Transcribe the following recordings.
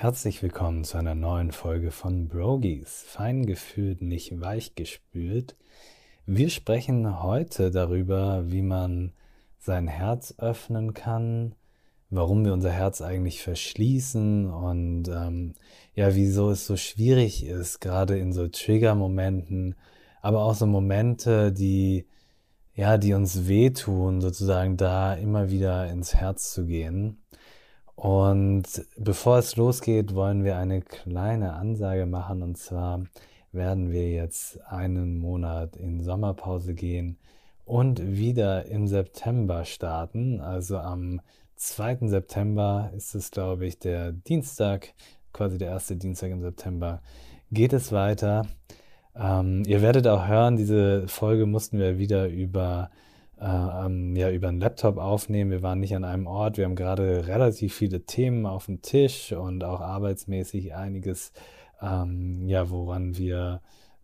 Herzlich willkommen zu einer neuen Folge von Brogies. Fein gefühlt, nicht weich gespült. Wir sprechen heute darüber, wie man sein Herz öffnen kann, warum wir unser Herz eigentlich verschließen und ähm, ja, wieso es so schwierig ist, gerade in so Trigger-Momenten, aber auch so Momente, die ja, die uns wehtun, sozusagen da immer wieder ins Herz zu gehen. Und bevor es losgeht, wollen wir eine kleine Ansage machen. Und zwar werden wir jetzt einen Monat in Sommerpause gehen und wieder im September starten. Also am 2. September ist es, glaube ich, der Dienstag, quasi der erste Dienstag im September, geht es weiter. Ähm, ihr werdet auch hören, diese Folge mussten wir wieder über ähm, ja, über einen Laptop aufnehmen. Wir waren nicht an einem Ort. Wir haben gerade relativ viele Themen auf dem Tisch und auch arbeitsmäßig einiges, ähm, ja, woran wir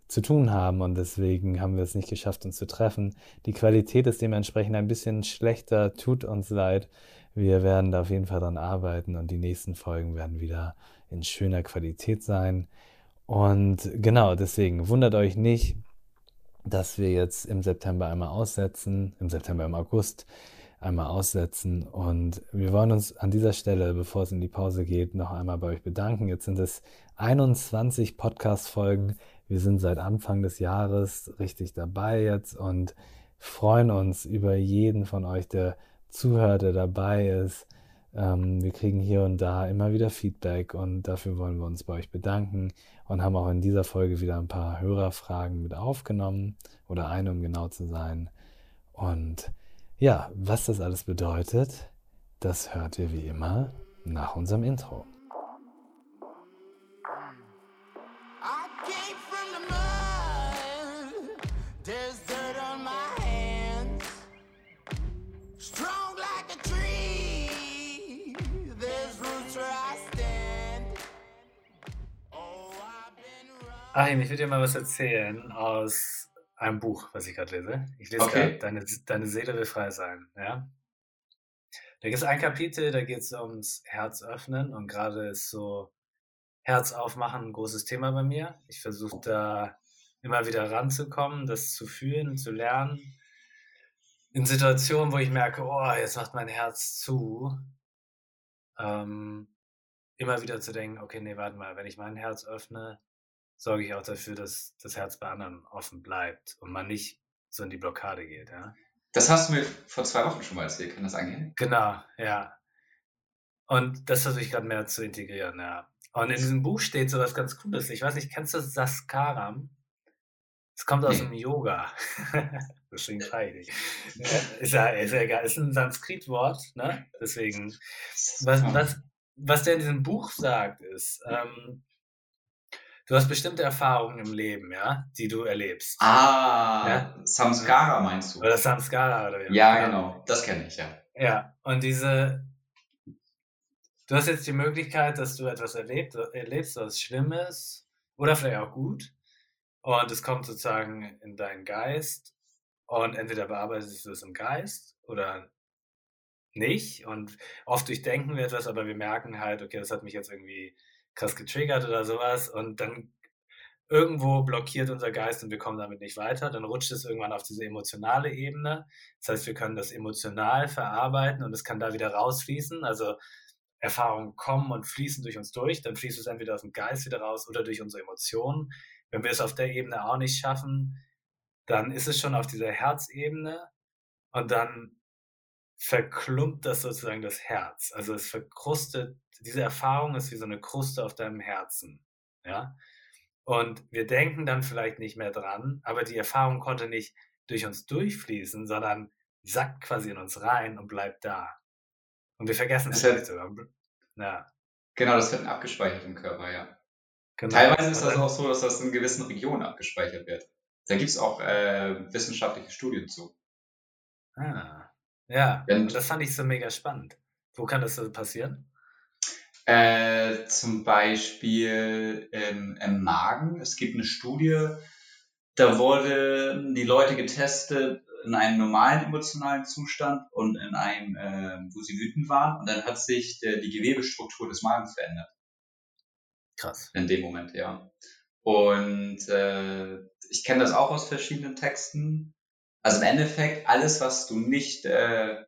zu tun haben und deswegen haben wir es nicht geschafft, uns zu treffen. Die Qualität ist dementsprechend ein bisschen schlechter, tut uns leid. Wir werden da auf jeden Fall dran arbeiten und die nächsten Folgen werden wieder in schöner Qualität sein. Und genau, deswegen wundert euch nicht, dass wir jetzt im September einmal aussetzen, im September, im August einmal aussetzen. Und wir wollen uns an dieser Stelle, bevor es in die Pause geht, noch einmal bei euch bedanken. Jetzt sind es 21 Podcast-Folgen. Wir sind seit Anfang des Jahres richtig dabei jetzt und freuen uns über jeden von euch, der zuhört, der dabei ist. Ähm, wir kriegen hier und da immer wieder Feedback und dafür wollen wir uns bei euch bedanken und haben auch in dieser Folge wieder ein paar Hörerfragen mit aufgenommen oder eine, um genau zu sein. Und ja, was das alles bedeutet, das hört ihr wie immer nach unserem Intro. Achim, ich will dir mal was erzählen aus einem Buch, was ich gerade lese. Ich lese Okay. gerade Deine, Deine Seele will frei sein. Ja? Da gibt es ein Kapitel, da geht es ums Herz öffnen und gerade ist so Herz aufmachen ein großes Thema bei mir. Ich versuche da immer wieder ranzukommen, das zu fühlen, zu lernen. In Situationen, wo ich merke, oh, jetzt macht mein Herz zu, ähm, immer wieder zu denken, okay, nee, warte mal, wenn ich mein Herz öffne, sorge ich auch dafür, dass das Herz bei anderen offen bleibt und man nicht so in die Blockade geht, ja. Das hast du mir vor zwei Wochen schon mal erzählt. Kann das angehen? Genau, ja. Und das versuche ich gerade mehr zu integrieren, ja. Und in diesem Buch steht so was ganz Cooles. Ich weiß nicht, kennst du Saskaram? Es kommt aus Nee. dem Yoga. Deswegen frage ich dich. Ist ja, ist ja egal. Ist ein Sanskrit-Wort, ne? Deswegen. Was, was, was der in diesem Buch sagt, ist, ähm, du hast bestimmte Erfahrungen im Leben, ja, die du erlebst. Ah, Ja. Samskara meinst du? Oder Samskara oder wie. Ja, genau. Das kenne ich, ja. Ja, und diese, du hast jetzt die Möglichkeit, dass du etwas erlebt, erlebst, was Schlimmes oder vielleicht auch gut. Und es kommt sozusagen in deinen Geist. Und entweder bearbeitest du es im Geist oder nicht. Und oft durchdenken wir etwas, aber wir merken halt, okay, das hat mich jetzt irgendwie krass getriggert oder sowas. Und dann irgendwo blockiert unser Geist und wir kommen damit nicht weiter. Dann rutscht es irgendwann auf diese emotionale Ebene. Das heißt, wir können das emotional verarbeiten und es kann da wieder rausfließen. Also Erfahrungen kommen und fließen durch uns durch. Dann fließt es entweder aus dem Geist wieder raus oder durch unsere Emotionen. Wenn wir es auf der Ebene auch nicht schaffen, dann ist es schon auf dieser Herzebene und dann verklumpt das sozusagen das Herz. Also es verkrustet, diese Erfahrung ist wie so eine Kruste auf deinem Herzen. Ja? Und wir denken dann vielleicht nicht mehr dran, aber die Erfahrung konnte nicht durch uns durchfließen, sondern sackt quasi in uns rein und bleibt da. Und wir vergessen es vielleicht sogar. Ja, Genau, das wird abgespeichert im Körper, ja. genau. Teilweise ist das auch so, dass das in gewissen Regionen abgespeichert wird. Da gibt es auch äh, wissenschaftliche Studien zu. Ah, ja, und das fand ich so mega spannend. Wo kann das so passieren? Äh, zum Beispiel im, im Magen. Es gibt eine Studie, da wurden die Leute getestet in einem normalen emotionalen Zustand und in einem, äh, wo sie wütend waren. Und dann hat sich der, die Gewebestruktur des Magens verändert. Krass. In dem Moment, ja. Und äh, ich kenne das auch aus verschiedenen Texten. Also im Endeffekt, alles, was du nicht äh,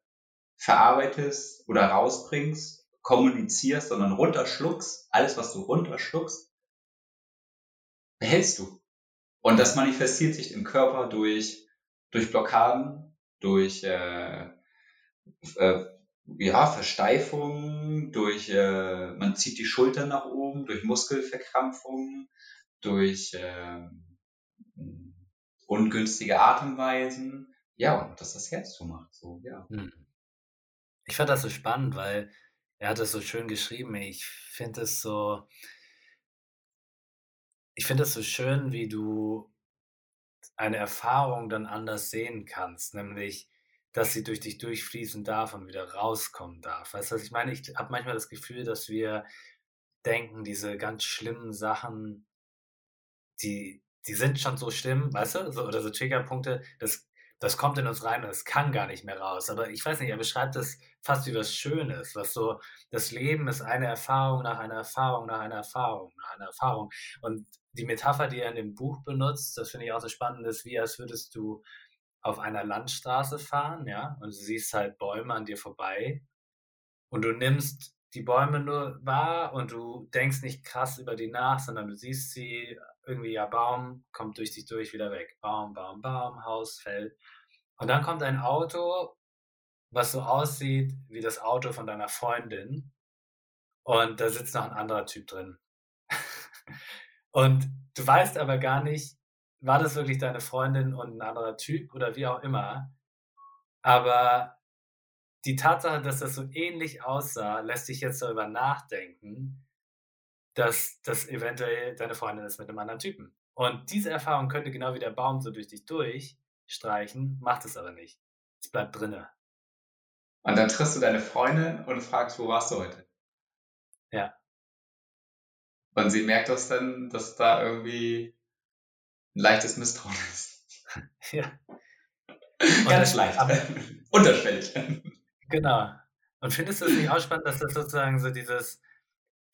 verarbeitest oder rausbringst, kommunizierst, sondern runterschluckst, alles, was du runterschluckst, behältst du. Und das manifestiert sich im Körper durch, durch Blockaden, durch äh, äh, ja, Versteifung, durch äh, man zieht die Schultern nach oben, durch Muskelverkrampfung, durch äh, ungünstige Atemweisen. Ja, und dass das Herz zumacht. So, ja. Hm. Ich fand das so spannend, weil er hat es so schön geschrieben. Ich finde es so, ich finde es so schön, wie du eine Erfahrung dann anders sehen kannst, nämlich, dass sie durch dich durchfließen darf und wieder rauskommen darf. Weißt du, was ich meine? Ich habe manchmal das Gefühl, dass wir denken, diese ganz schlimmen Sachen, die, die sind schon so schlimm, weißt du, so, oder so Triggerpunkte, das, das kommt in uns rein und es kann gar nicht mehr raus. Aber ich weiß nicht, er beschreibt das fast wie was Schönes, was so, das Leben ist eine Erfahrung nach einer Erfahrung, nach einer Erfahrung, nach einer Erfahrung. Und die Metapher, die er in dem Buch benutzt, das finde ich auch so spannend, ist wie als würdest du auf einer Landstraße fahren, ja, und du siehst halt Bäume an dir vorbei und du nimmst die Bäume nur wahr und du denkst nicht krass über die nach, sondern du siehst sie irgendwie, ja, Baum kommt durch dich durch, wieder weg. Baum, Baum, Baum, Haus, Feld. Und dann kommt ein Auto, was so aussieht wie das Auto von deiner Freundin und da sitzt noch ein anderer Typ drin. Und du weißt aber gar nicht, war das wirklich deine Freundin und ein anderer Typ oder wie auch immer. Aber die Tatsache, dass das so ähnlich aussah, lässt dich jetzt darüber nachdenken, dass das eventuell deine Freundin ist mit einem anderen Typen. Und diese Erfahrung könnte genau wie der Baum so durch dich durchstreichen, macht es aber nicht. Es bleibt drinne. Und dann triffst du deine Freundin und fragst, wo warst du heute? Ja. Und sie merkt das dann, dass da irgendwie ein leichtes Misstrauen ist. ja. Ganz leicht. Unterschwellig. Genau. Und findest du es nicht auch spannend, dass das sozusagen so dieses,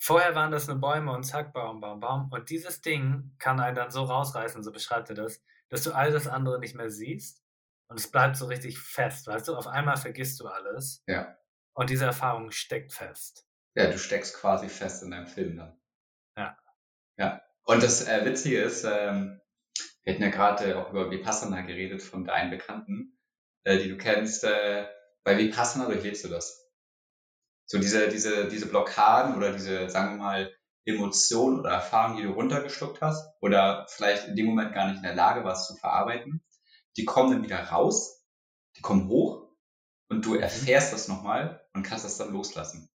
vorher waren das nur Bäume und zack, Baum, Baum, Baum. Und dieses Ding kann einen dann so rausreißen, so beschreibt er das, dass du all das andere nicht mehr siehst. Und es bleibt so richtig fest, weißt du? Auf einmal vergisst du alles. Ja. Und diese Erfahrung steckt fest. Ja, du steckst quasi fest in deinem Film dann. Ja. Ja. Und das äh, Witzige ist, ähm, wir hatten ja gerade auch über Vipassana geredet von deinen Bekannten, äh, die du kennst. Äh, bei Vipassana durchlebst du das. So diese, diese, diese Blockaden oder diese, sagen wir mal, Emotionen oder Erfahrungen, die du runtergeschluckt hast oder vielleicht in dem Moment gar nicht in der Lage warst zu verarbeiten, die kommen dann wieder raus, die kommen hoch und du mhm. erfährst das nochmal und kannst das dann loslassen.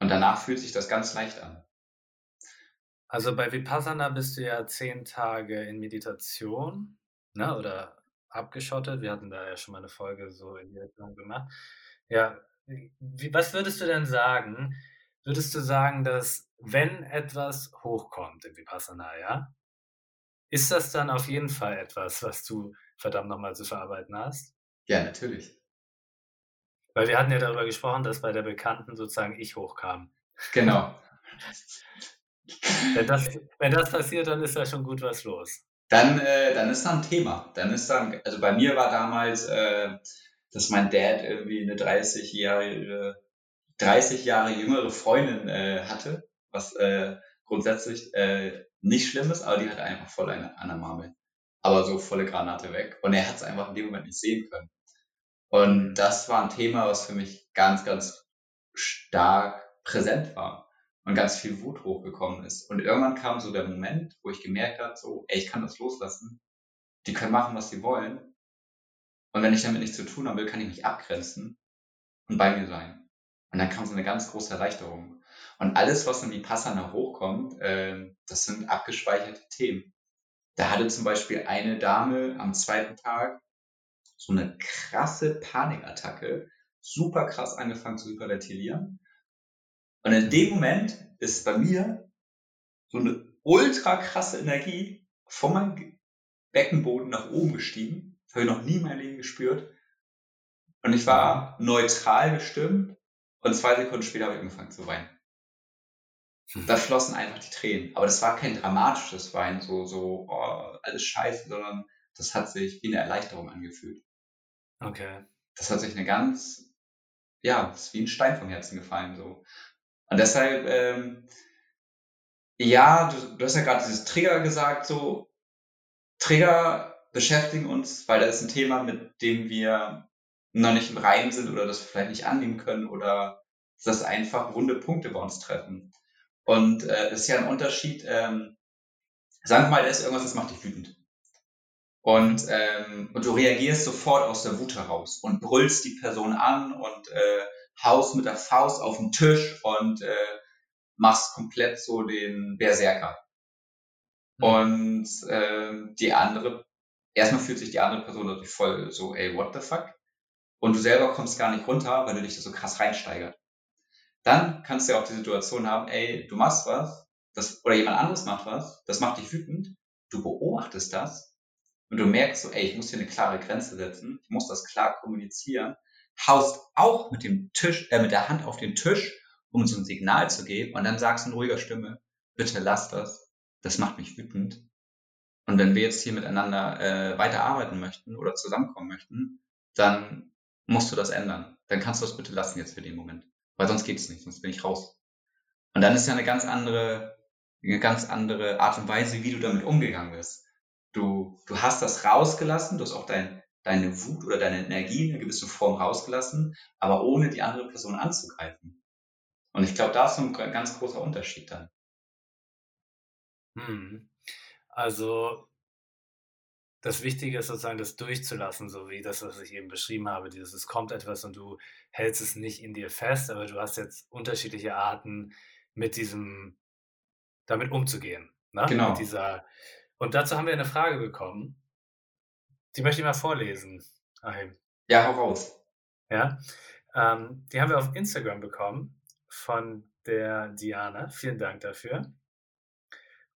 Und danach fühlt sich das ganz leicht an. Also bei Vipassana bist du ja zehn Tage in Meditation, ne? Oder abgeschottet. Wir hatten da ja schon mal eine Folge so in die Richtung gemacht. Ja, wie, was würdest du denn sagen? Würdest du sagen, dass wenn etwas hochkommt in Vipassana, ja, ist das dann auf jeden Fall etwas, was du verdammt nochmal zu verarbeiten hast? Ja, natürlich. Weil wir hatten ja darüber gesprochen, dass bei der Bekannten sozusagen ich hochkam. Genau. Wenn das, wenn das passiert, dann ist da schon gut was los. Dann, äh, dann ist da ein Thema. Dann ist dann, also bei mir war damals, äh, dass mein Dad irgendwie eine 30-jährige, 30 Jahre jüngere Freundin äh, hatte, was äh, grundsätzlich äh, nicht schlimm ist, aber die hatte einfach voll eine Anna Aber so volle Granate weg. Und er hat es einfach in dem Moment nicht sehen können. Und das war ein Thema, was für mich ganz, ganz stark präsent war und ganz viel Wut hochgekommen ist. Und irgendwann kam so der Moment, wo ich gemerkt habe, so, ey, ich kann das loslassen. Die können machen, was sie wollen. Und wenn ich damit nichts zu tun habe, kann ich mich abgrenzen und bei mir sein. Und dann kam so eine ganz große Erleichterung. Und alles, was in die Passana hochkommt, äh, das sind abgespeicherte Themen. Da hatte zum Beispiel eine Dame am zweiten Tag so eine krasse Panikattacke, super krass angefangen zu hyperventilieren und in dem Moment ist bei mir so eine ultra krasse Energie von meinem Beckenboden nach oben gestiegen. Habe ich noch nie in meinem Leben gespürt. Und ich war neutral gestimmt und zwei Sekunden später habe ich angefangen zu weinen. da flossen einfach die Tränen. Aber das war kein dramatisches Wein, so, so, oh, alles scheiße, sondern das hat sich wie eine Erleichterung angefühlt. Okay. Das hat sich eine ganz, ja, das ist wie ein Stein vom Herzen gefallen, so. Und deshalb, ähm, ja, du, du hast ja gerade dieses Trigger gesagt, so, Trigger beschäftigen uns, weil das ist ein Thema, mit dem wir noch nicht im Reinen sind oder das wir vielleicht nicht annehmen können oder dass einfach wunde Punkte bei uns treffen. Und äh, das ist ja ein Unterschied. Ähm, sagen wir mal, da ist irgendwas, das macht dich wütend. Und, ähm, und du reagierst sofort aus der Wut heraus und brüllst die Person an und äh, haust mit der Faust auf den Tisch und äh, machst komplett so den Berserker. Mhm. Und äh, die andere, erstmal fühlt sich die andere Person natürlich voll so, ey, what the fuck? Und du selber kommst gar nicht runter, weil du dich da so krass reinsteigert. Dann kannst du ja auch die Situation haben, ey, du machst was, das, oder jemand anderes macht was, das macht dich wütend, du beobachtest das und du merkst so, ey, ich muss hier eine klare Grenze setzen, ich muss das klar kommunizieren, haust auch mit dem Tisch, äh, mit der Hand auf den Tisch, um so ein Signal zu geben und dann sagst du in ruhiger Stimme, bitte lass das, das macht mich wütend. Und wenn wir jetzt hier miteinander äh, weiterarbeiten möchten oder zusammenkommen möchten, dann musst du das ändern. Dann kannst du das bitte lassen jetzt für den Moment. Weil sonst geht's nicht, sonst bin ich raus. Und dann ist ja eine ganz andere, eine ganz andere Art und Weise, wie du damit umgegangen bist. Du, du hast das rausgelassen, du hast auch dein, deine Wut oder deine Energie in einer gewissen Form rausgelassen, aber ohne die andere Person anzugreifen. Und ich glaube, da ist so ein ganz großer Unterschied dann. Hm. Also das Wichtige ist sozusagen, das durchzulassen, so wie das, was ich eben beschrieben habe. Dieses, es kommt etwas und du hältst es nicht in dir fest, aber du hast jetzt unterschiedliche Arten, mit diesem, damit umzugehen. Ne? Genau. Mit dieser, und dazu haben wir eine Frage bekommen. Die möchte ich mal vorlesen. Achim. Ja, hau raus. Ja, ähm, die haben wir auf Instagram bekommen von der Diana. Vielen Dank dafür.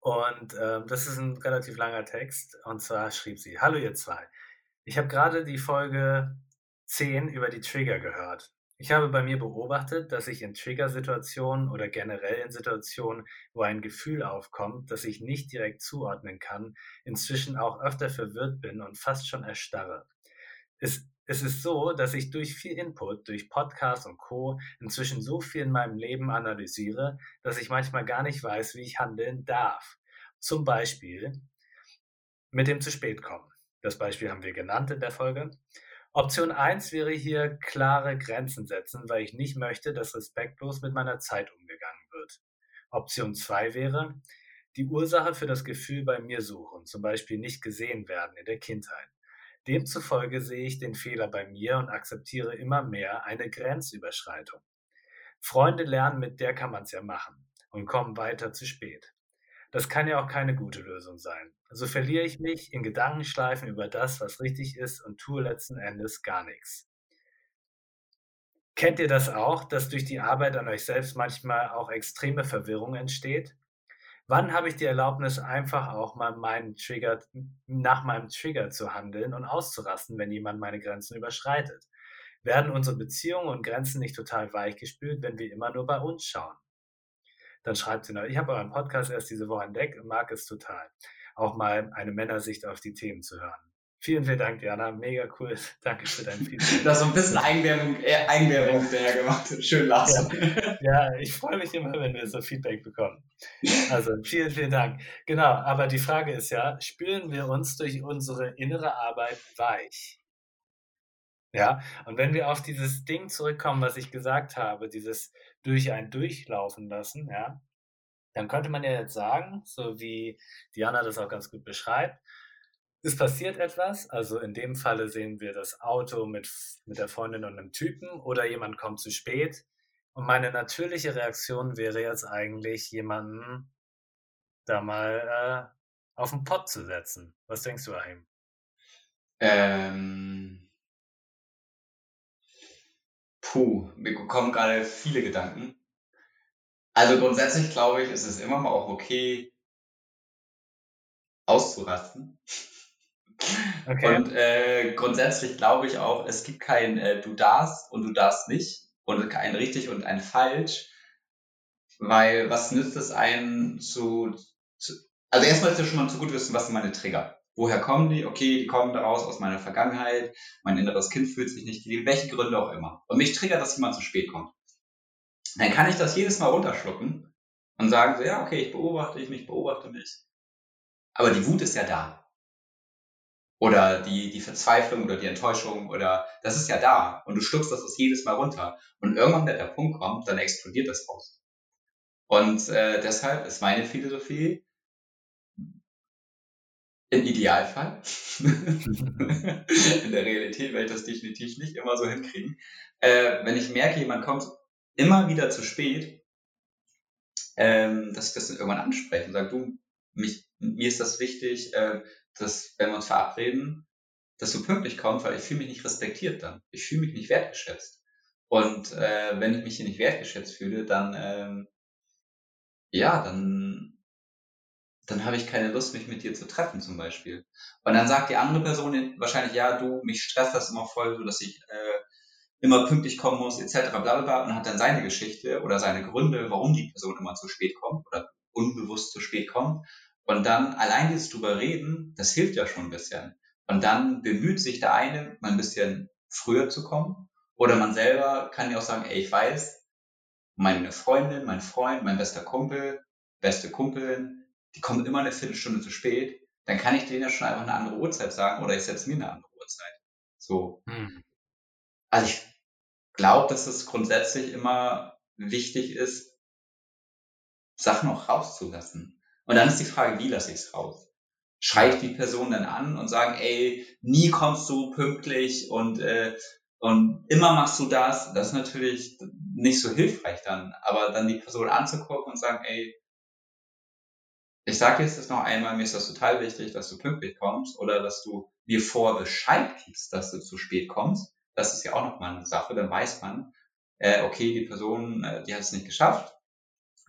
Und ähm, das ist ein relativ langer Text. Und zwar schrieb sie: Hallo, ihr zwei. Ich habe gerade die Folge 10 über die Trigger gehört. Ich habe bei mir beobachtet, dass ich in Trigger-Situationen oder generell in Situationen, wo ein Gefühl aufkommt, das ich nicht direkt zuordnen kann, inzwischen auch öfter verwirrt bin und fast schon erstarre. Es es ist so, dass ich durch viel Input, durch Podcasts und Co. inzwischen so viel in meinem Leben analysiere, dass ich manchmal gar nicht weiß, wie ich handeln darf. Zum Beispiel mit dem zu spät kommen. Das Beispiel haben wir genannt in der Folge. Option 1 wäre hier klare Grenzen setzen, weil ich nicht möchte, dass respektlos mit meiner Zeit umgegangen wird. Option 2 wäre, die Ursache für das Gefühl bei mir suchen, zum Beispiel nicht gesehen werden in der Kindheit. Demzufolge sehe ich den Fehler bei mir und akzeptiere immer mehr eine Grenzüberschreitung. Freunde lernen, mit der kann man es ja machen und kommen weiter zu spät. Das kann ja auch keine gute Lösung sein. Also verliere ich mich in Gedankenschleifen über das, was richtig ist und tue letzten Endes gar nichts. Kennt ihr das auch, dass durch die Arbeit an euch selbst manchmal auch extreme Verwirrung entsteht? Wann habe ich die Erlaubnis, einfach auch mal meinen Trigger, nach meinem Trigger zu handeln und auszurasten, wenn jemand meine Grenzen überschreitet? Werden unsere Beziehungen und Grenzen nicht total weichgespült, wenn wir immer nur bei uns schauen? Dann schreibt sie noch, ich habe euren Podcast erst diese Woche entdeckt und mag es total, auch mal eine Männersicht auf die Themen zu hören. Vielen, vielen Dank, Diana. Mega cool. Danke für dein Feedback. Da so ein bisschen Einwerbung, äh, Einwerbung hinterher gemacht. Schön lachen. Ja. ja, ich freue mich immer, wenn wir so Feedback bekommen. Also vielen, vielen Dank. Genau, aber die Frage ist ja, spüren wir uns durch unsere innere Arbeit weich? Ja, und wenn wir auf dieses Ding zurückkommen, was ich gesagt habe, dieses durch ein Durchlaufen lassen, ja, dann könnte man ja jetzt sagen, so wie Diana das auch ganz gut beschreibt, es passiert etwas, also in dem Falle sehen wir das Auto mit, mit der Freundin und einem Typen oder jemand kommt zu spät. Und meine natürliche Reaktion wäre jetzt eigentlich, jemanden da mal äh, auf den Pott zu setzen. Was denkst du, Ahim? Ähm, puh, mir kommen gerade viele Gedanken. Also grundsätzlich glaube ich, ist es immer mal auch okay, auszurasten. Okay. Und äh, grundsätzlich glaube ich auch, es gibt kein äh, du darfst und du darfst nicht und kein richtig und ein falsch. Weil was nützt es einen zu, zu also erstmal ist ja schon mal zu gut wissen, was sind meine Trigger. Woher kommen die? Okay, die kommen daraus aus meiner Vergangenheit. Mein inneres Kind fühlt sich nicht geliebt, welche Gründe auch immer. Und mich triggert, dass jemand zu spät kommt. Dann kann ich das jedes Mal runterschlucken und sagen so, ja, okay, ich beobachte mich, ich beobachte mich. Aber die Wut ist ja da. Oder die, die Verzweiflung oder die Enttäuschung oder das ist ja da. Und du schluckst das jedes Mal runter. Und irgendwann, wenn der Punkt kommt, dann explodiert das raus. Und äh, deshalb ist meine Philosophie, im Idealfall, in der Realität werde ich das definitiv nicht immer so hinkriegen, äh, wenn ich merke, jemand kommt immer wieder zu spät, ähm, dass ich das dann irgendwann anspreche und sage, du, mich, mir ist das wichtig, äh, dass wenn wir uns verabreden, dass du pünktlich kommst, weil ich fühle mich nicht respektiert dann. Ich fühle mich nicht wertgeschätzt. Und äh, wenn ich mich hier nicht wertgeschätzt fühle, dann ähm, ja, dann dann habe ich keine Lust, mich mit dir zu treffen zum Beispiel. Und dann sagt die andere Person wahrscheinlich, ja, du, mich stresst das immer voll, so dass ich äh, immer pünktlich kommen muss, etc. bla bla und hat dann seine Geschichte oder seine Gründe, warum die Person immer zu spät kommt oder unbewusst zu spät kommt. Und dann allein dieses drüber reden, das hilft ja schon ein bisschen. Und dann bemüht sich der eine, mal ein bisschen früher zu kommen. Oder man selber kann ja auch sagen, ey, ich weiß, meine Freundin, mein Freund, mein bester Kumpel, beste Kumpelin, die kommen immer eine Viertelstunde zu spät. Dann kann ich denen ja schon einfach eine andere Uhrzeit sagen oder ich setze mir eine andere Uhrzeit. So. Hm. Also ich glaube, dass es grundsätzlich immer wichtig ist, Sachen auch rauszulassen. Und dann ist die Frage, wie lasse ich es raus? Schreie ich die Person dann an und sagen, ey, nie kommst du pünktlich und, äh, und immer machst du das. Das ist natürlich nicht so hilfreich dann. Aber dann die Person anzugucken und sagen, ey, ich sage jetzt das noch einmal, mir ist das total wichtig, dass du pünktlich kommst oder dass du mir vor Bescheid gibst, dass du zu spät kommst. Das ist ja auch nochmal eine Sache, dann weiß man, äh, okay, die Person, äh, die hat es nicht geschafft,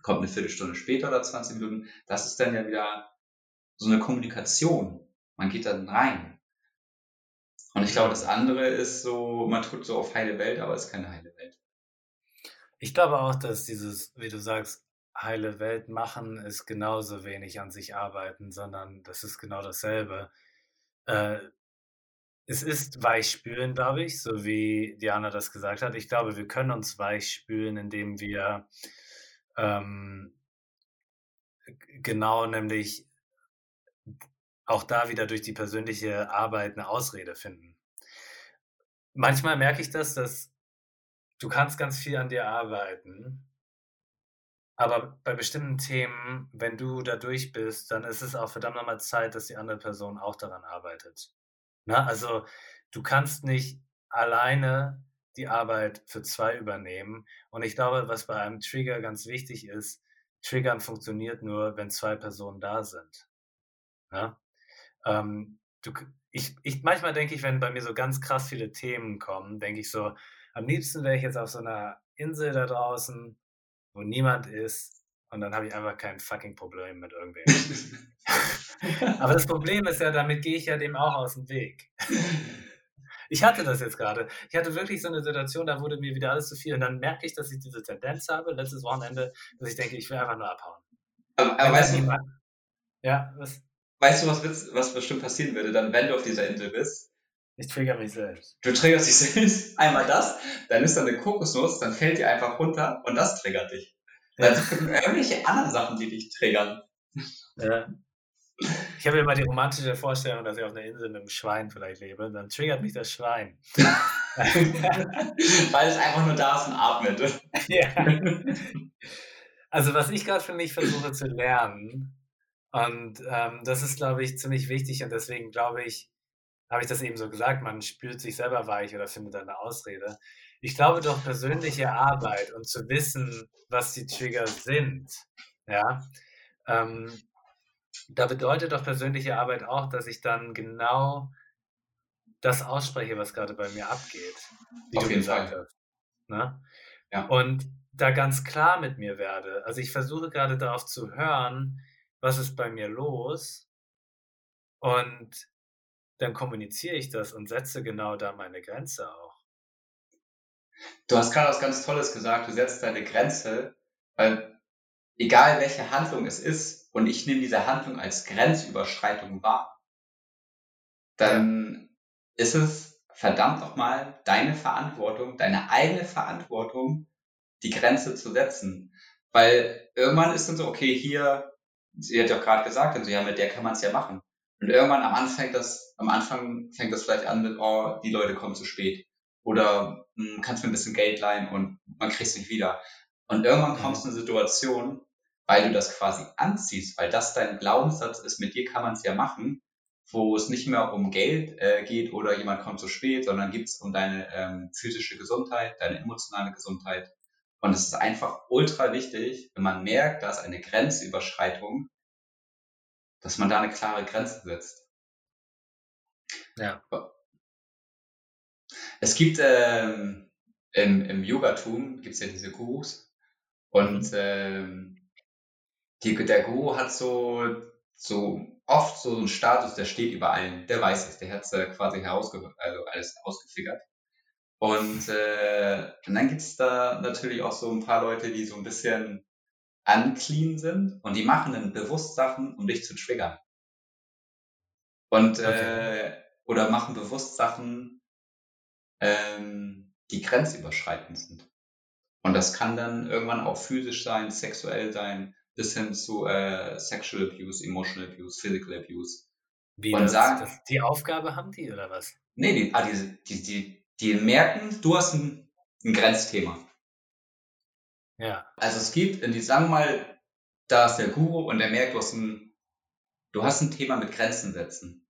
kommt eine Viertelstunde später oder 20 Minuten, das ist dann ja wieder so eine Kommunikation. Man geht dann rein. Und ich glaube, das andere ist so, man tut so auf heile Welt, aber es ist keine heile Welt. Ich glaube auch, dass dieses, wie du sagst, heile Welt machen ist genauso wenig an sich arbeiten, sondern das ist genau dasselbe. Äh, es ist Weichspülen, glaube ich, so wie Diana das gesagt hat. Ich glaube, wir können uns weichspülen, indem wir ähm, genau nämlich auch da wieder durch die persönliche Arbeit eine Ausrede finden. Manchmal merke ich das, dass du kannst ganz viel an dir arbeiten, aber bei bestimmten Themen, wenn du da durch bist, dann ist es auch verdammt nochmal Zeit, dass die andere Person auch daran arbeitet. Na, ne? also du kannst nicht alleine die Arbeit für zwei übernehmen. Und ich glaube, was bei einem Trigger ganz wichtig ist, Triggern funktioniert nur, wenn zwei Personen da sind. Ja? Ähm, du, ich, ich, manchmal denke ich, wenn bei mir so ganz krass viele Themen kommen, denke ich so, am liebsten wäre ich jetzt auf so einer Insel da draußen, wo niemand ist, und dann habe ich einfach kein fucking Problem mit irgendwem. Aber das Problem ist ja, damit gehe ich ja dem auch aus dem Weg. Ich hatte das jetzt gerade. Ich hatte wirklich so eine Situation, da wurde mir wieder alles zu viel. Und dann merke ich, dass ich diese Tendenz habe, letztes Wochenende, dass ich denke, ich will einfach nur abhauen. Aber, aber weißt, du, ja, was? weißt du, was, was bestimmt passieren würde, dann, wenn du auf dieser Insel bist? Ich trigger mich selbst. Du triggerst dich selbst. Einmal das, dann ist da eine Kokosnuss, dann fällt die einfach runter und das triggert dich. Ja. Dann irgendwelche anderen Sachen, die dich triggern. Ja. Ich habe immer die romantische Vorstellung, dass ich auf einer Insel mit einem Schwein vielleicht lebe. Dann triggert mich das Schwein. Weil es einfach nur da ist und atmet. ja. Also was ich gerade für mich versuche zu lernen, und ähm, das ist, glaube ich, ziemlich wichtig und deswegen glaube ich, habe ich das eben so gesagt, man spürt sich selber weich oder findet eine Ausrede. Ich glaube doch persönliche Arbeit und zu wissen, was die Trigger sind, ja, ähm, da bedeutet doch persönliche Arbeit auch, dass ich dann genau das ausspreche, was gerade bei mir abgeht, wie Auf du gesagt Fall. hast. Ne? Ja. Und da ganz klar mit mir werde. Also ich versuche gerade darauf zu hören, was ist bei mir los und dann kommuniziere ich das und setze genau da meine Grenze auch. Du hast gerade was ganz Tolles gesagt, du setzt deine Grenze, weil egal welche Handlung es ist, und ich nehme diese Handlung als Grenzüberschreitung wahr, dann ist es verdammt nochmal deine Verantwortung, deine eigene Verantwortung, die Grenze zu setzen. Weil irgendwann ist dann so, okay, hier, sie hat ja auch gerade gesagt, also ja, mit der kann man es ja machen. Und irgendwann am Anfang fängt das, am Anfang fängt das vielleicht an mit, oh, die Leute kommen zu spät. Oder mh, hm, kannst mir ein bisschen Geld leihen und man kriegt es nicht wieder. Und irgendwann mhm. kommst du in eine Situation, weil du das quasi anziehst, weil das dein Glaubenssatz ist, mit dir kann man es ja machen, wo es nicht mehr um Geld äh, geht oder jemand kommt zu spät, sondern geht es um deine ähm, physische Gesundheit, deine emotionale Gesundheit. Und es ist einfach ultra wichtig, wenn man merkt, da ist eine Grenzüberschreitung, dass man da eine klare Grenze setzt. Ja. Es gibt ähm, im, im Yogatum gibt es ja diese Gurus und mhm. ähm, die, der Guru hat so, so oft so einen Status, der steht über allen, der weiß es, der hat es äh, quasi herausge also alles ausgefigert. Und, äh, und dann gibt's da natürlich auch so ein paar Leute, die so ein bisschen unclean sind und die machen dann bewusst Sachen, um dich zu triggern. Und okay. äh, oder machen bewusst Sachen, ähm, die grenzüberschreitend sind. Und das kann dann irgendwann auch physisch sein, sexuell sein, bis hin zu äh, Sexual Abuse, Emotional Abuse, Physical Abuse. Wie und das, sagen, das die Aufgabe haben die oder was? Nee, die, ah, die, die, die, die merken, du hast ein, ein Grenzthema. Ja. Also es gibt, die, sagen mal, da ist der Guru und der merkt, du hast ein, du hast ein Thema mit Grenzen setzen.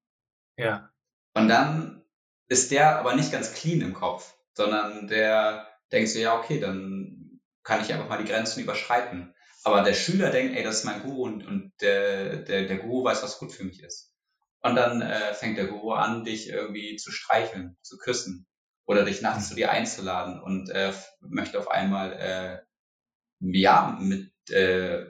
Ja. Und dann ist der aber nicht ganz clean im Kopf, sondern der denkt so, ja, okay, dann kann ich einfach mal die Grenzen überschreiten. Aber der Schüler denkt, ey, das ist mein Guru und, und der, der, der Guru weiß, was gut für mich ist. Und dann äh, fängt der Guru an, dich irgendwie zu streicheln, zu küssen oder dich nachts zu dir einzuladen und äh, möchte auf einmal äh, ja mit äh,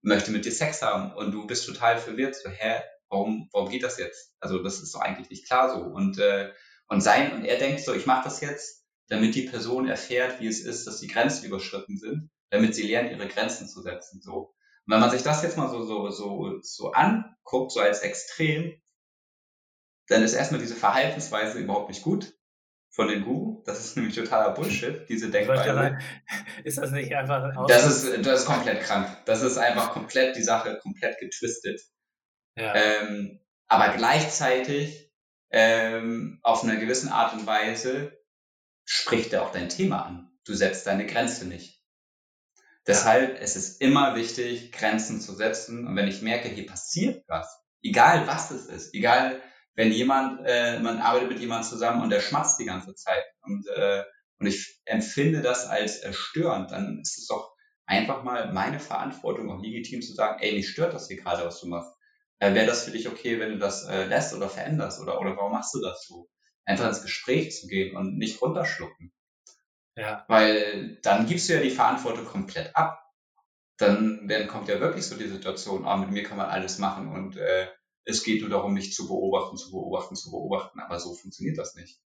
möchte mit dir Sex haben und du bist total verwirrt so hä warum warum geht das jetzt? Also das ist doch eigentlich nicht klar so. Und äh, und sein und er denkt so ich mache das jetzt damit die Person erfährt wie es ist dass die Grenzen überschritten sind damit sie lernen ihre Grenzen zu setzen so und wenn man sich das jetzt mal so so so so anguckt so als extrem dann ist erstmal diese Verhaltensweise überhaupt nicht gut von den Guru. Das ist nämlich totaler Bullshit, diese Denkweise. Ist das nicht einfach Das ist, das ist komplett krank. Das ist einfach komplett die Sache, komplett getwistet. Ja. Ähm, aber gleichzeitig ähm, auf einer gewissen Art und Weise spricht er auch dein Thema an. Du setzt deine Grenze nicht. Deshalb ist es immer wichtig, Grenzen zu setzen. Und wenn ich merke, hier passiert was, egal was es ist, egal wenn jemand, äh, man arbeitet mit jemandem zusammen und der schmatzt die ganze Zeit und, äh, und ich empfinde das als äh, störend, dann ist es doch einfach mal meine Verantwortung, auch legitim zu sagen, ey, mich stört das hier gerade, was du machst. Äh, Wäre das für dich okay, wenn du das äh, lässt oder veränderst oder, oder warum machst du das so? Einfach ins Gespräch zu gehen und nicht runterschlucken. Ja. Weil dann gibst du ja die Verantwortung komplett ab. Dann, dann kommt ja wirklich so die Situation, ah, mit mir kann man alles machen und äh, es geht nur darum, mich zu beobachten, zu beobachten, zu beobachten, aber so funktioniert das nicht.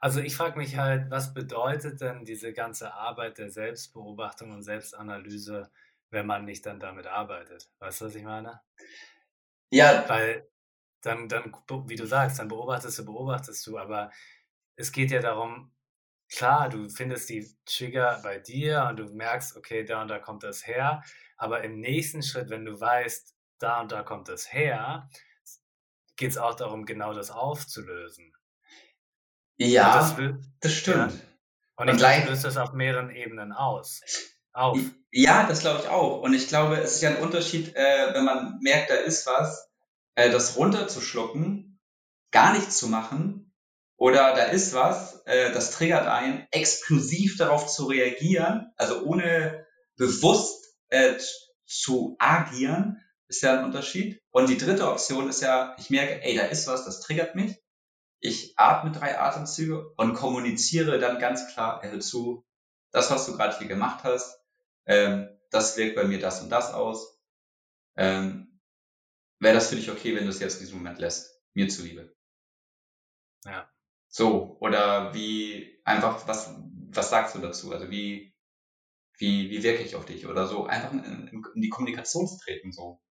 Also ich frage mich halt, was bedeutet denn diese ganze Arbeit der Selbstbeobachtung und Selbstanalyse, wenn man nicht dann damit arbeitet? Weißt du, was ich meine? Ja. Weil dann, dann, wie du sagst, dann beobachtest du, beobachtest du, aber es geht ja darum, klar, du findest die Trigger bei dir und du merkst, okay, da und da kommt das her, aber im nächsten Schritt, wenn du weißt, da und da kommt es her, geht es auch darum, genau das aufzulösen. Ja, das, das, stimmt. Ja. Und, und ich löst das auf mehreren Ebenen aus. Auf. Ja, das glaube ich auch. Und ich glaube, es ist ja ein Unterschied, äh, wenn man merkt, da ist was, äh, das runterzuschlucken, gar nichts zu machen, oder da ist was, äh, das triggert ein, explosiv darauf zu reagieren, also ohne bewusst äh, zu agieren, ist ja ein Unterschied. Und die dritte Option ist ja, ich merke, ey, da ist was, das triggert mich. Ich atme drei Atemzüge und kommuniziere dann ganz klar, hör zu, das, was du gerade hier gemacht hast, ähm, das wirkt bei mir das und das aus. Ähm, Wäre das für dich okay, wenn du es jetzt in diesem Moment lässt? Mir zuliebe. Ja. So, oder wie, einfach, was, was sagst du dazu? Also wie, Wie, wie wirke ich auf dich? Oder so einfach in, in die Kommunikation treten so.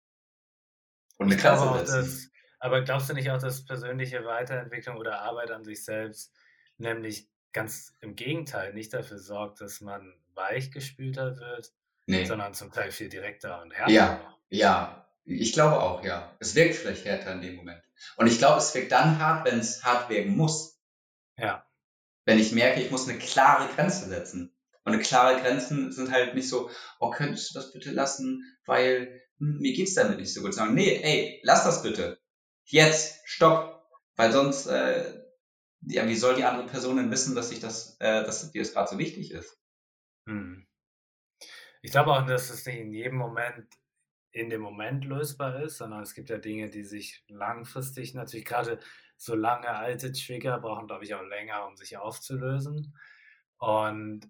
Und eine Klasse setzen. aber glaubst du nicht auch, dass persönliche Weiterentwicklung oder Arbeit an sich selbst nämlich ganz im Gegenteil nicht dafür sorgt, dass man weichgespülter wird, nee. sondern zum Teil viel direkter und härter? Ja, ja, ich glaube auch, ja. Es wirkt vielleicht härter in dem Moment. Und ich glaube, es wirkt dann hart, wenn es hart wirken muss. Ja. Wenn ich merke, ich muss eine klare Grenze setzen. Und eine klare Grenzen sind halt nicht so, oh, könntest du das bitte lassen, weil hm, mir geht's damit nicht so gut. Sagen, nee, ey, lass das bitte. Jetzt, stopp. Weil sonst, äh, ja, wie soll die andere Person denn wissen, dass ich das, äh, dass dir das gerade so wichtig ist? Hm. Ich glaube auch, dass es nicht in jedem Moment in dem Moment lösbar ist, sondern es gibt ja Dinge, die sich langfristig natürlich gerade so lange alte Trigger brauchen, glaube ich, auch länger, um sich aufzulösen. Und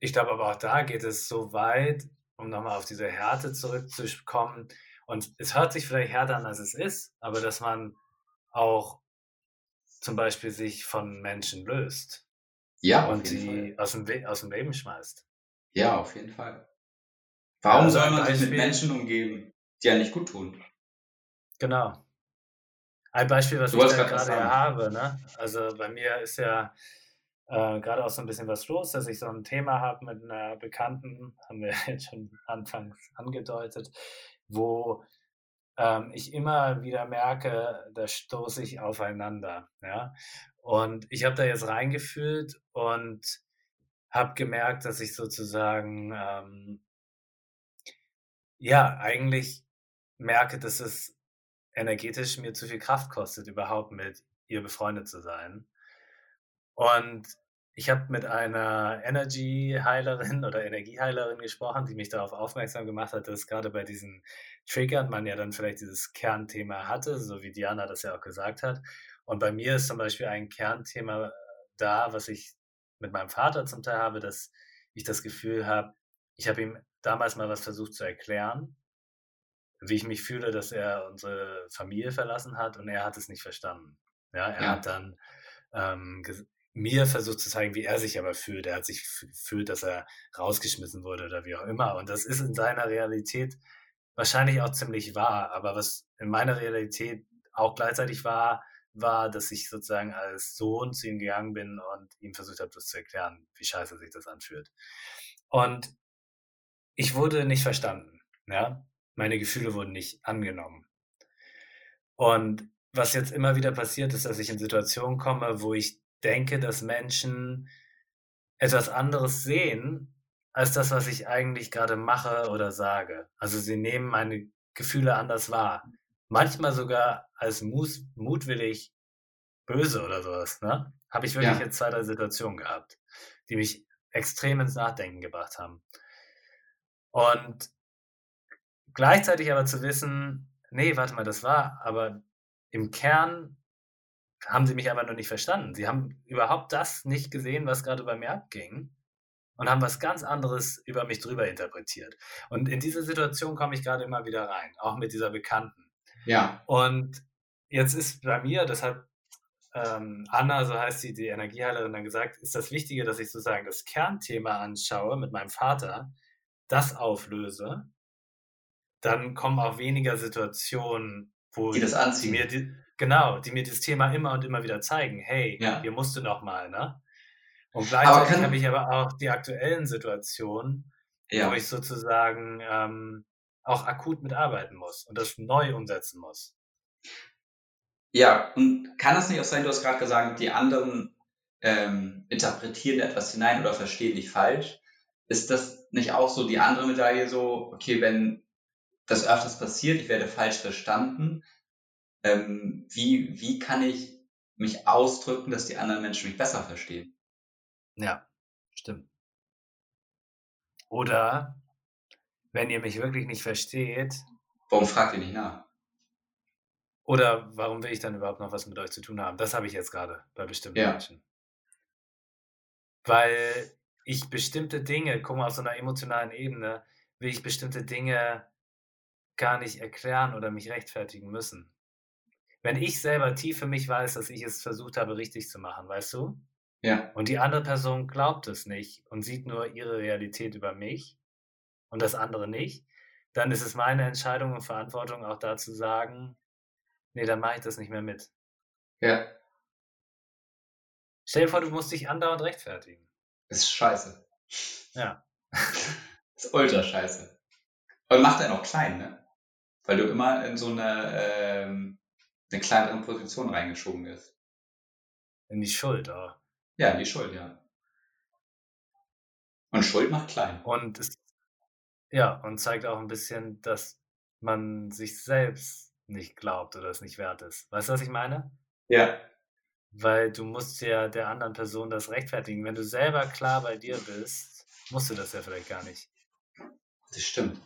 ich glaube aber auch da geht es so weit, um nochmal auf diese Härte zurückzukommen. Und es hört sich vielleicht härter an, als es ist, aber dass man auch zum Beispiel sich von Menschen löst. Ja, und die aus dem, aus dem Leben schmeißt. Ja, auf jeden Fall. Warum also soll man sich mit Menschen umgeben, die ja nicht gut tun? Genau. Ein Beispiel, was du ich gerade habe, ne? Also bei mir ist ja äh, gerade auch so ein bisschen was los, dass ich so ein Thema habe mit einer Bekannten, haben wir jetzt schon anfangs angedeutet, wo ähm, ich immer wieder merke, da stoße ich aufeinander. Ja? Und ich habe da jetzt reingefühlt und habe gemerkt, dass ich sozusagen ähm, ja eigentlich merke, dass es energetisch mir zu viel Kraft kostet, überhaupt mit ihr befreundet zu sein. Und ich habe mit einer Energy-Heilerin oder Energieheilerin gesprochen, die mich darauf aufmerksam gemacht hat, dass gerade bei diesen Triggern man ja dann vielleicht dieses Kernthema hatte, so wie Diana das ja auch gesagt hat. Und bei mir ist zum Beispiel ein Kernthema da, was ich mit meinem Vater zum Teil habe, dass ich das Gefühl habe, ich habe ihm damals mal was versucht zu erklären wie ich mich fühle, dass er unsere Familie verlassen hat und er hat es nicht verstanden. Ja, er ja. hat dann ähm, mir versucht zu zeigen, wie er sich aber fühlt. Er hat sich fühlt, dass er rausgeschmissen wurde oder wie auch immer. Und das ist in seiner Realität wahrscheinlich auch ziemlich wahr. Aber was in meiner Realität auch gleichzeitig war, war, dass ich sozusagen als Sohn zu ihm gegangen bin und ihm versucht habe, das zu erklären, wie scheiße sich das anfühlt. Und ich wurde nicht verstanden. Ja, meine Gefühle wurden nicht angenommen. Und was jetzt immer wieder passiert, ist, dass ich in Situationen komme, wo ich denke, dass Menschen etwas anderes sehen, als das, was ich eigentlich gerade mache oder sage. Also sie nehmen meine Gefühle anders wahr. Manchmal sogar als mut mutwillig böse oder sowas. Ne? Habe ich wirklich ja. jetzt zwei, drei Situationen gehabt, die mich extrem ins Nachdenken gebracht haben. Und Gleichzeitig aber zu wissen, nee, warte mal, das war, aber im Kern haben sie mich aber noch nicht verstanden. Sie haben überhaupt das nicht gesehen, was gerade bei mir abging und haben was ganz anderes über mich drüber interpretiert. Und in diese Situation komme ich gerade immer wieder rein, auch mit dieser Bekannten. Ja. Und jetzt ist bei mir, deshalb ähm, Anna, so heißt sie, die Energieheilerin, dann gesagt, ist das Wichtige, dass ich sozusagen das Kernthema anschaue mit meinem Vater, das auflöse dann kommen auch weniger Situationen, wo die das anziehen. Die mir die, genau, die mir das Thema immer und immer wieder zeigen. Hey, ja. hier musst du noch mal, ne? Und gleichzeitig habe ich aber auch die aktuellen Situationen, ja. wo ich sozusagen ähm, auch akut mitarbeiten muss und das neu umsetzen muss. Ja, und kann es nicht auch sein, du hast gerade gesagt, die anderen ähm, interpretieren etwas hinein oder verstehen dich falsch. Ist das nicht auch so die andere Medaille so, okay, wenn das öfters passiert, ich werde falsch verstanden. Ähm, wie, wie kann ich mich ausdrücken, dass die anderen Menschen mich besser verstehen? Ja, stimmt. Oder wenn ihr mich wirklich nicht versteht. Warum fragt ihr nicht nach? Oder warum will ich dann überhaupt noch was mit euch zu tun haben? Das habe ich jetzt gerade bei bestimmten ja. Menschen. Weil ich bestimmte Dinge, guck mal, auf so einer emotionalen Ebene, will ich bestimmte Dinge gar nicht erklären oder mich rechtfertigen müssen. Wenn ich selber tief für mich weiß, dass ich es versucht habe, richtig zu machen, weißt du? Ja. Und die andere Person glaubt es nicht und sieht nur ihre Realität über mich und das andere nicht, dann ist es meine Entscheidung und Verantwortung auch da zu sagen, nee, dann mache ich das nicht mehr mit. Ja. Stell dir vor, du musst dich andauernd rechtfertigen. Das ist scheiße. Ja. Das ist ultra scheiße. Und macht einen auch klein, ne? Weil du immer in so eine, ähm, eine kleinere Position reingeschoben wirst. In die Schuld, oh. Ja, in die Schuld, ja. Und Schuld macht klein. Und es, ja, und zeigt auch ein bisschen, dass man sich selbst nicht glaubt oder es nicht wert ist. Weißt du, was ich meine? Ja. Weil du musst ja der anderen Person das rechtfertigen. Wenn du selber klar bei dir bist, musst du das ja vielleicht gar nicht. Das stimmt.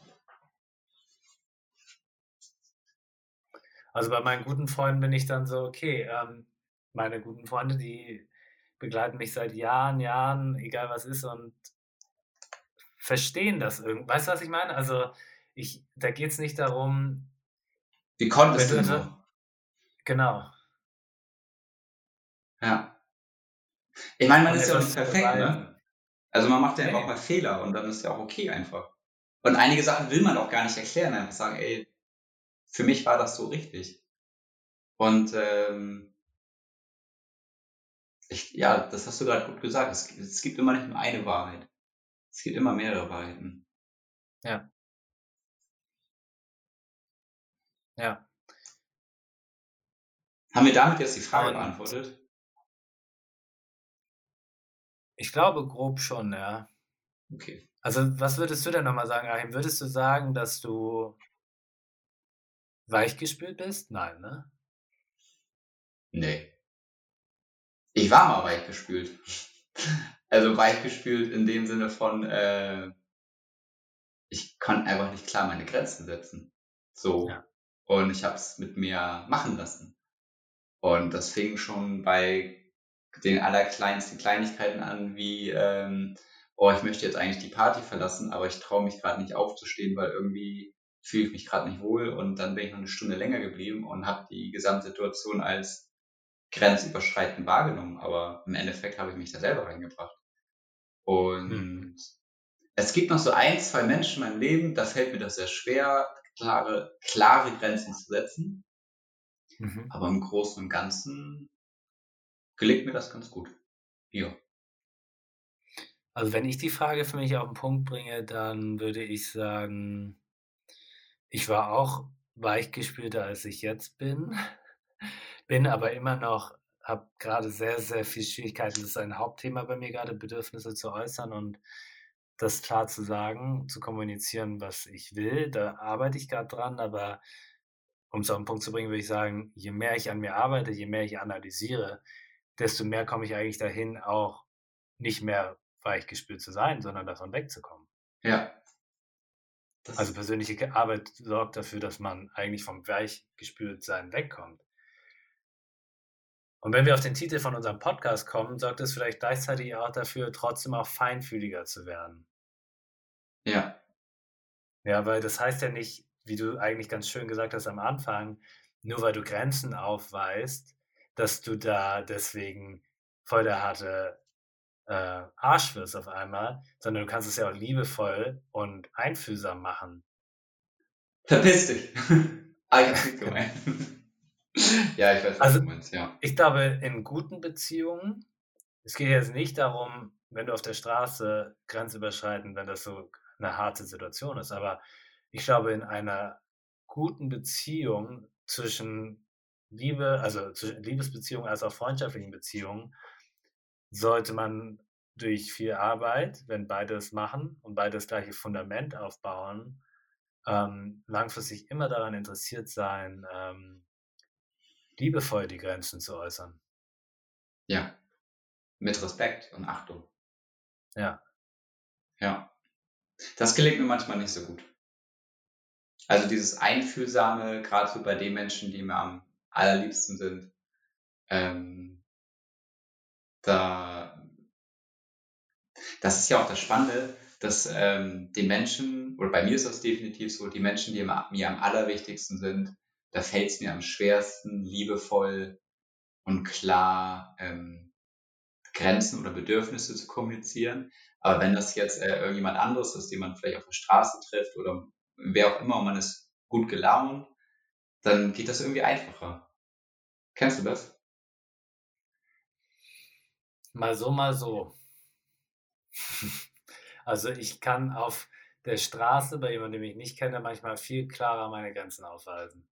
Also bei meinen guten Freunden bin ich dann so, okay, ähm, meine guten Freunde, die begleiten mich seit Jahren, Jahren, egal was ist, und verstehen das irgendwie. Weißt du, was ich meine? Also ich, da geht es nicht darum. Wie konntest du nur? Genau. Ja. Ich meine, man Und ist ja auch nicht perfekt, ne? Also man macht ja Nee. einfach mal Fehler und dann ist ja auch okay einfach. Und einige Sachen will man auch gar nicht erklären, einfach sagen, ey, für mich war das so richtig. Und ähm, ich, ja, das hast du gerade gut gesagt. Es, es gibt immer nicht nur eine Wahrheit. Es gibt immer mehrere Wahrheiten. Ja. Haben wir damit jetzt die Frage Und- beantwortet? Ich glaube grob schon, ja. Okay. Also, was würdest du denn nochmal sagen, Achim? Würdest du sagen, dass du weichgespült bist? Nein, ne? Nee. Ich war mal weichgespült. Also weichgespült in dem Sinne von, äh, ich konnte einfach nicht klar meine Grenzen setzen. So. Ja. Und ich habe es mit mir machen lassen. Und das fing schon bei den allerkleinsten Kleinigkeiten an, wie, ähm, oh, ich möchte jetzt eigentlich die Party verlassen, aber ich traue mich gerade nicht aufzustehen, weil irgendwie fühle ich mich gerade nicht wohl. Und dann bin ich noch eine Stunde länger geblieben und habe die Gesamtsituation als grenzüberschreitend wahrgenommen, aber im Endeffekt habe ich mich da selber reingebracht. Und Mhm. es gibt noch so ein, zwei Menschen in meinem Leben, da fällt mir das sehr schwer, klare, klare Grenzen zu setzen. Mhm. Aber im Großen und Ganzen gelingt mir das ganz gut. Ja. Also, wenn ich die Frage für mich auf den Punkt bringe, dann würde ich sagen, ich war auch weichgespülter, als ich jetzt bin, bin aber immer noch, habe gerade sehr, sehr viel Schwierigkeiten. Das ist ein Hauptthema bei mir gerade, Bedürfnisse zu äußern und das klar zu sagen, zu kommunizieren, was ich will. Da arbeite ich gerade dran, aber um es auf den Punkt zu bringen, würde ich sagen, je mehr ich an mir arbeite, je mehr ich analysiere, desto mehr komme ich eigentlich dahin, auch nicht mehr weichgespült zu sein, sondern davon wegzukommen. Ja. Das, Also persönliche Arbeit sorgt dafür, dass man eigentlich vom Weichgespültsein wegkommt. Und wenn wir auf den Titel von unserem Podcast kommen, sorgt es vielleicht gleichzeitig auch dafür, trotzdem auch feinfühliger zu werden. ja. Ja, weil das heißt ja nicht, wie du eigentlich ganz schön gesagt hast am Anfang, nur weil du Grenzen aufweist, dass du da deswegen voll der harte äh, Arsch wirst auf einmal, sondern du kannst es ja auch liebevoll und einfühlsam machen. Verpiss dich. ah, ich hab's nicht gemeint. ja, ich weiß, was Also- du meinst, ja. Ich glaube, in guten Beziehungen, es geht jetzt nicht darum, wenn du auf der Straße grenzüberschreitend, wenn das so eine harte Situation ist, aber ich glaube, in einer guten Beziehung zwischen Liebe, also zwischen Liebesbeziehungen als auch freundschaftlichen Beziehungen, sollte man durch viel Arbeit, wenn beide es machen und beide das gleiche Fundament aufbauen, ähm, langfristig immer daran interessiert sein, ähm, liebevoll die Grenzen zu äußern. Ja. Mit Respekt und Achtung. Ja. Ja. Das gelingt mir manchmal nicht so gut. Also dieses Einfühlsame, gerade so bei den Menschen, die mir am allerliebsten sind, ähm, da, das ist ja auch das Spannende, dass ähm, die Menschen, oder bei mir ist das definitiv so, die Menschen, die mir, am allerwichtigsten sind, da fällt es mir am schwersten, liebevoll und klar ähm, Grenzen oder Bedürfnisse zu kommunizieren. Aber wenn das jetzt äh, irgendjemand anderes ist, den man vielleicht auf der Straße trifft oder wer auch immer und man ist gut gelaunt, dann geht das irgendwie einfacher. Kennst du das? Mal so, mal so. Also ich kann auf der Straße bei jemandem, den ich nicht kenne, manchmal viel klarer meine Grenzen aufweisen.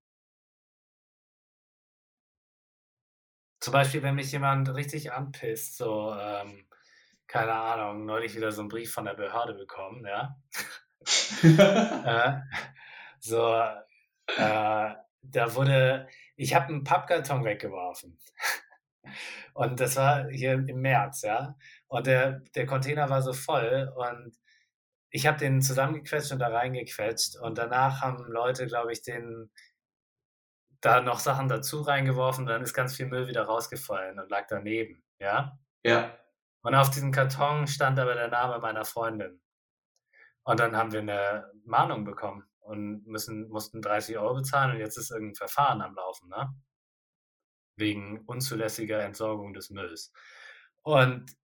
Zum Beispiel, wenn mich jemand richtig anpisst, so, ähm, keine Ahnung, neulich wieder so einen Brief von der Behörde bekommen, ja. äh, so, äh, da wurde, ich habe einen Pappkarton weggeworfen. Und das war hier im März, ja. Und der, der Container war so voll und ich habe den zusammengequetscht und da reingequetscht. Und danach haben Leute, glaube ich, den da noch Sachen dazu reingeworfen, dann ist ganz viel Müll wieder rausgefallen und lag daneben, ja? Ja. Und auf diesem Karton stand aber der Name meiner Freundin. Und dann haben wir eine Mahnung bekommen und müssen, mussten 30 Euro bezahlen und jetzt ist irgendein Verfahren am Laufen, ne? Wegen unzulässiger Entsorgung des Mülls. Und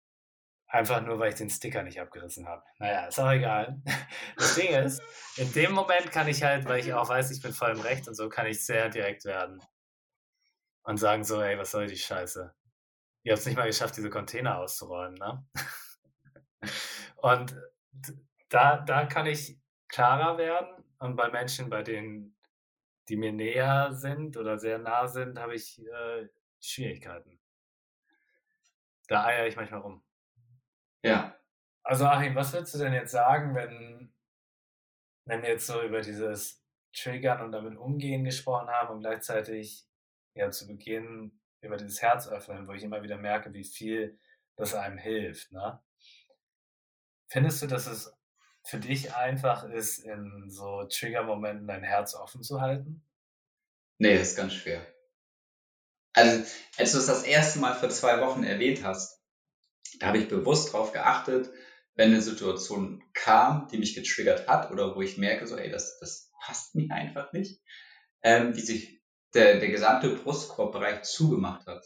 Einfach nur, weil ich den Sticker nicht abgerissen habe. Naja, ist auch egal. Das Ding ist, in dem Moment kann ich halt, weil ich auch weiß, ich bin voll im Recht und so, kann ich sehr direkt werden. Und sagen so, ey, was soll die Scheiße? Ihr habt es nicht mal geschafft, diese Container auszuräumen, ne? Und da, da kann ich klarer werden. Und bei Menschen, bei denen, die mir näher sind oder sehr nah sind, habe ich äh, Schwierigkeiten. Da eier ich manchmal rum. Ja. Also Achim, was würdest du denn jetzt sagen, wenn, wenn wir jetzt so über dieses Triggern und damit umgehen gesprochen haben und gleichzeitig ja zu Beginn über dieses Herz öffnen, wo ich immer wieder merke, wie viel das einem hilft. Ne? Findest du, dass es für dich einfach ist, in so Trigger-Momenten dein Herz offen zu halten? Nee, das ist ganz schwer. Also, als du es das erste Mal vor zwei Wochen erwähnt hast, da habe ich bewusst darauf geachtet, wenn eine Situation kam, die mich getriggert hat oder wo ich merke, so, ey, das, das passt mir einfach nicht, ähm, wie sich der, der gesamte Brustkorbbereich zugemacht hat.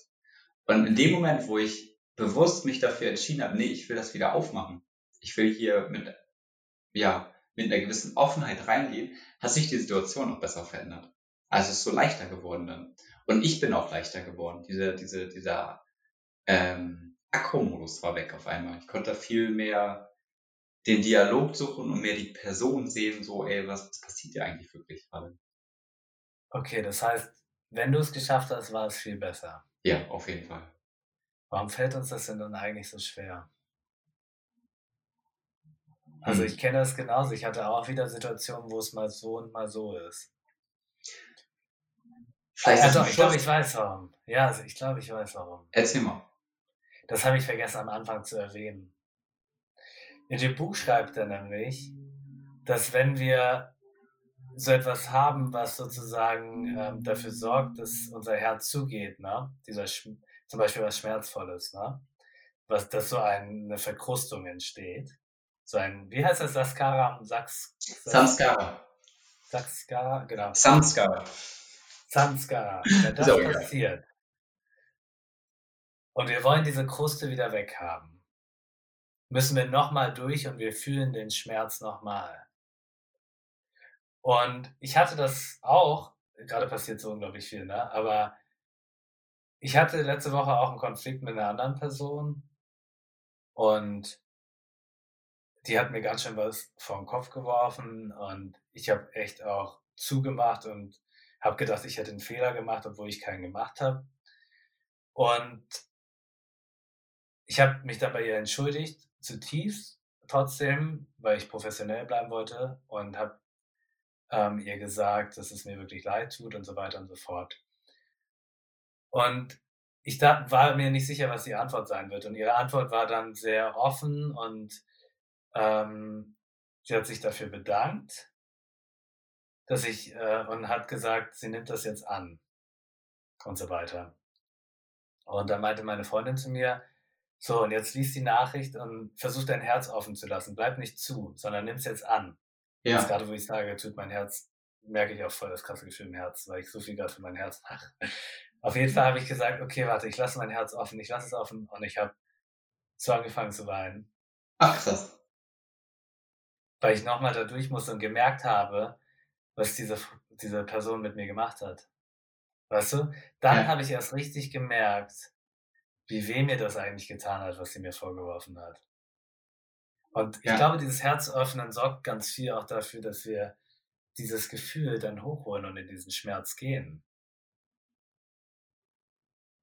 Und in dem Moment, wo ich bewusst mich dafür entschieden habe, nee, ich will das wieder aufmachen, ich will hier mit, ja, mit einer gewissen Offenheit reingehen, hat sich die Situation auch besser verändert. Also es ist so leichter geworden dann. Und ich bin auch leichter geworden. Diese, diese, dieser, ähm, Akku-Modus war weg auf einmal. Ich konnte viel mehr den Dialog suchen und mehr die Person sehen, so, ey, was, was passiert hier eigentlich wirklich gerade? Okay, das heißt, wenn du es geschafft hast, war es viel besser. Ja, auf jeden Fall. Warum fällt uns das denn dann eigentlich so schwer? Also hm. ich kenne das genauso. Ich hatte auch wieder Situationen, wo es mal so und mal so ist. Vielleicht ja, doch, ich glaube, ich weiß warum. Ja, also ich glaube, ich weiß warum. Erzähl mal. Das habe ich vergessen am Anfang zu erwähnen. In dem Buch schreibt er nämlich, dass wenn wir so etwas haben, was sozusagen ähm, dafür sorgt, dass unser Herz zugeht, ne? Dieser zum Beispiel was Schmerzvolles, ne? Was, dass so ein, eine Verkrustung entsteht. So ein, wie heißt das, Saskara? Saks, Samskara. Saskara, genau. Samskara. Samskara. Wenn das passiert, und wir wollen diese Kruste wieder weghaben, müssen wir nochmal durch und wir fühlen den Schmerz nochmal. Und ich hatte das auch, gerade passiert so unglaublich viel, ne? aber ich hatte letzte Woche auch einen Konflikt mit einer anderen Person und die hat mir ganz schön was vor den Kopf geworfen und ich habe echt auch zugemacht und habe gedacht, ich hätte einen Fehler gemacht, obwohl ich keinen gemacht habe. Und ich habe mich dann bei ihr entschuldigt, zutiefst, trotzdem, weil ich professionell bleiben wollte und habe ähm, ihr gesagt, dass es mir wirklich leid tut und so weiter und so fort. Und ich da, war mir nicht sicher, was die Antwort sein wird. Und ihre Antwort war dann sehr offen und ähm, sie hat sich dafür bedankt, dass ich äh, und hat gesagt, sie nimmt das jetzt an und so weiter. Und dann meinte meine Freundin zu mir, so, und jetzt liest die Nachricht und versuch dein Herz offen zu lassen. Bleib nicht zu, sondern nimm es jetzt an. Ja. Jetzt gerade, wo ich sage, tut mein Herz, merke ich auch voll das krasse Gefühl im Herz, weil ich so viel gerade für mein Herz mache. Auf jeden Fall habe ich gesagt, okay, warte, ich lasse mein Herz offen, ich lasse es offen und ich habe so angefangen zu weinen. Ach, krass. Weil ich nochmal da durch musste und gemerkt habe, was diese, diese Person mit mir gemacht hat. Weißt du? Dann ja. habe ich erst richtig gemerkt, wie weh mir das eigentlich getan hat, was sie mir vorgeworfen hat. Und ja. ich glaube, dieses Herzöffnen sorgt ganz viel auch dafür, dass wir dieses Gefühl dann hochholen und in diesen Schmerz gehen.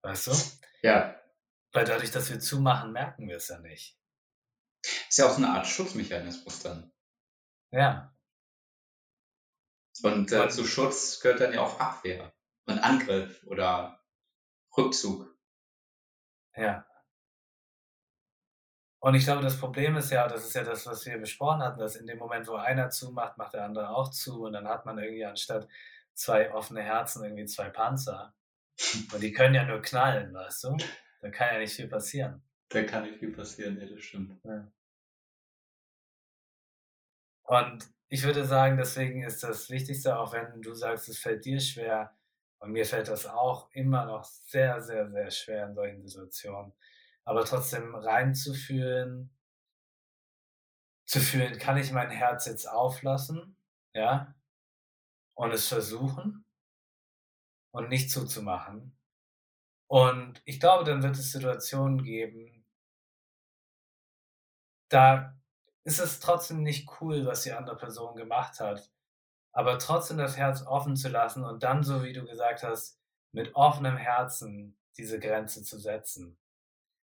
Weißt du? Ja. Weil dadurch, dass wir zumachen, merken wir es ja nicht. Ist ja auch so eine Art Schutzmechanismus dann. Ja. Und äh, zu Schutz gehört dann ja auch Abwehr und Angriff oder Rückzug. Ja. Und ich glaube, das Problem ist ja, das ist ja das, was wir besprochen hatten, dass in dem Moment, wo einer zumacht, macht der andere auch zu und dann hat man irgendwie anstatt zwei offene Herzen irgendwie zwei Panzer. Und die können ja nur knallen, weißt du? Da kann ja nicht viel passieren. Da kann nicht viel passieren, ja, das stimmt. Ja. Und ich würde sagen, deswegen ist das Wichtigste, auch wenn du sagst, es fällt dir schwer, und mir fällt das auch immer noch sehr, sehr, sehr schwer in solchen Situationen. Aber trotzdem reinzufühlen, zu fühlen, kann ich mein Herz jetzt auflassen, ja, und es versuchen und nicht zuzumachen. Und ich glaube, dann wird es Situationen geben, da ist es trotzdem nicht cool, was die andere Person gemacht hat aber trotzdem das Herz offen zu lassen und dann, so wie du gesagt hast, mit offenem Herzen diese Grenze zu setzen.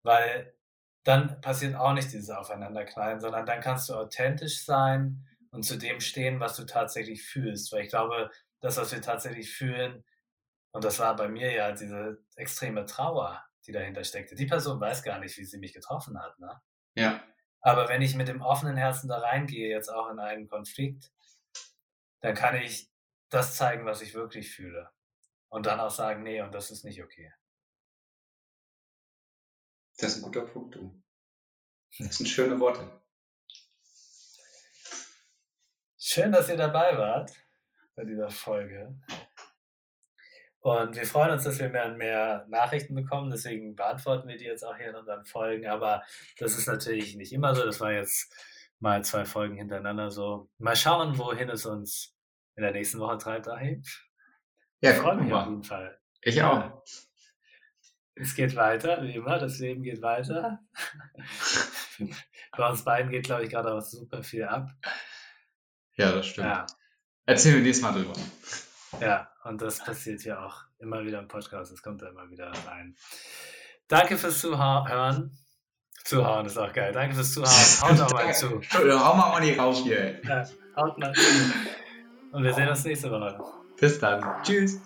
Weil dann passiert auch nicht dieses Aufeinanderknallen, sondern dann kannst du authentisch sein und zu dem stehen, was du tatsächlich fühlst. Weil ich glaube, das, was wir tatsächlich fühlen, und das war bei mir ja diese extreme Trauer, die dahinter steckte. Die Person weiß gar nicht, wie sie mich getroffen hat. Ne? Ja. Aber wenn ich mit dem offenen Herzen da reingehe, jetzt auch in einen Konflikt, dann kann ich das zeigen, was ich wirklich fühle. Und dann auch sagen, nee, und das ist nicht okay. Das ist ein guter Punkt, du. Das sind schöne Worte. Schön, dass ihr dabei wart bei dieser Folge. Und wir freuen uns, dass wir mehr und mehr Nachrichten bekommen. Deswegen beantworten wir die jetzt auch hier in unseren Folgen. Aber das ist natürlich nicht immer so. Das war jetzt mal zwei Folgen hintereinander so. Mal schauen, wohin es uns in der nächsten Woche treibt, dahin. Ja, ich freue mich auf jeden Fall. Ich auch. Es geht weiter, wie immer, das Leben geht weiter. Bei uns beiden geht, glaube ich, gerade auch super viel ab. Ja, das stimmt. Ja. Erzählen wir nächstes Mal drüber. Ja, und das passiert ja auch immer wieder im Podcast. Es kommt da immer wieder rein. Danke fürs Zuhören. Zuhauen ist auch geil. Danke fürs Zuhören. Haut auch mal zu. Hau mal nicht raus hier. Ja, haut mal zu. Und wir sehen uns nächste Woche. Bis dann. Tschüss.